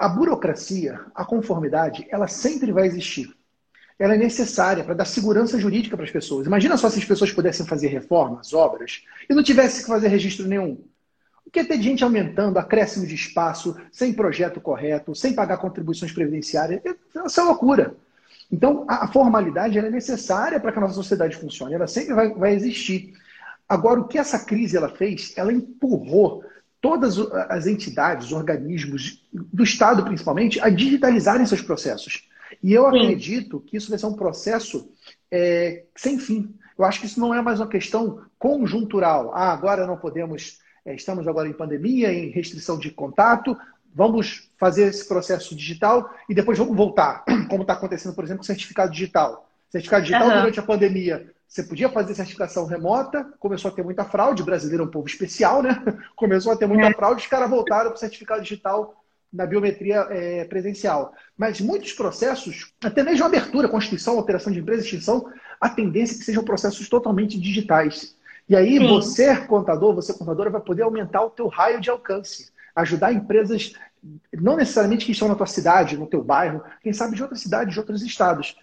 a burocracia, a conformidade, ela sempre vai existir. Ela é necessária para dar segurança jurídica para as pessoas. Imagina só se as pessoas pudessem fazer reformas, obras, e não tivesse que fazer registro nenhum. O que é ter gente aumentando, acréscimo de espaço, sem projeto correto, sem pagar contribuições previdenciárias? Isso é loucura. Então, a formalidade é necessária para que a nossa sociedade funcione. Ela sempre vai, vai existir. Agora, o que essa crise ela fez? Ela empurrou todas as entidades, organismos do Estado principalmente, a digitalizarem seus processos. E eu Sim. acredito que isso vai ser um processo é, sem fim. Eu acho que isso não é mais uma questão conjuntural. Ah, agora não podemos, é, estamos agora em pandemia, em restrição de contato, vamos fazer esse processo digital e depois vamos voltar, como está acontecendo, por exemplo, com o certificado digital. Certificado digital uhum. durante a pandemia você podia fazer certificação remota, começou a ter muita fraude, o brasileiro é um povo especial, né? Começou a ter muita é. fraude, os caras voltaram para o certificado digital na biometria é, presencial. Mas muitos processos, até mesmo abertura, constituição, alteração de empresa, extinção, a tendência é que sejam processos totalmente digitais. E aí Sim. você, contador, você contadora, vai poder aumentar o teu raio de alcance, ajudar empresas não necessariamente que estão na tua cidade, no teu bairro, quem sabe de outras cidades, de outros estados.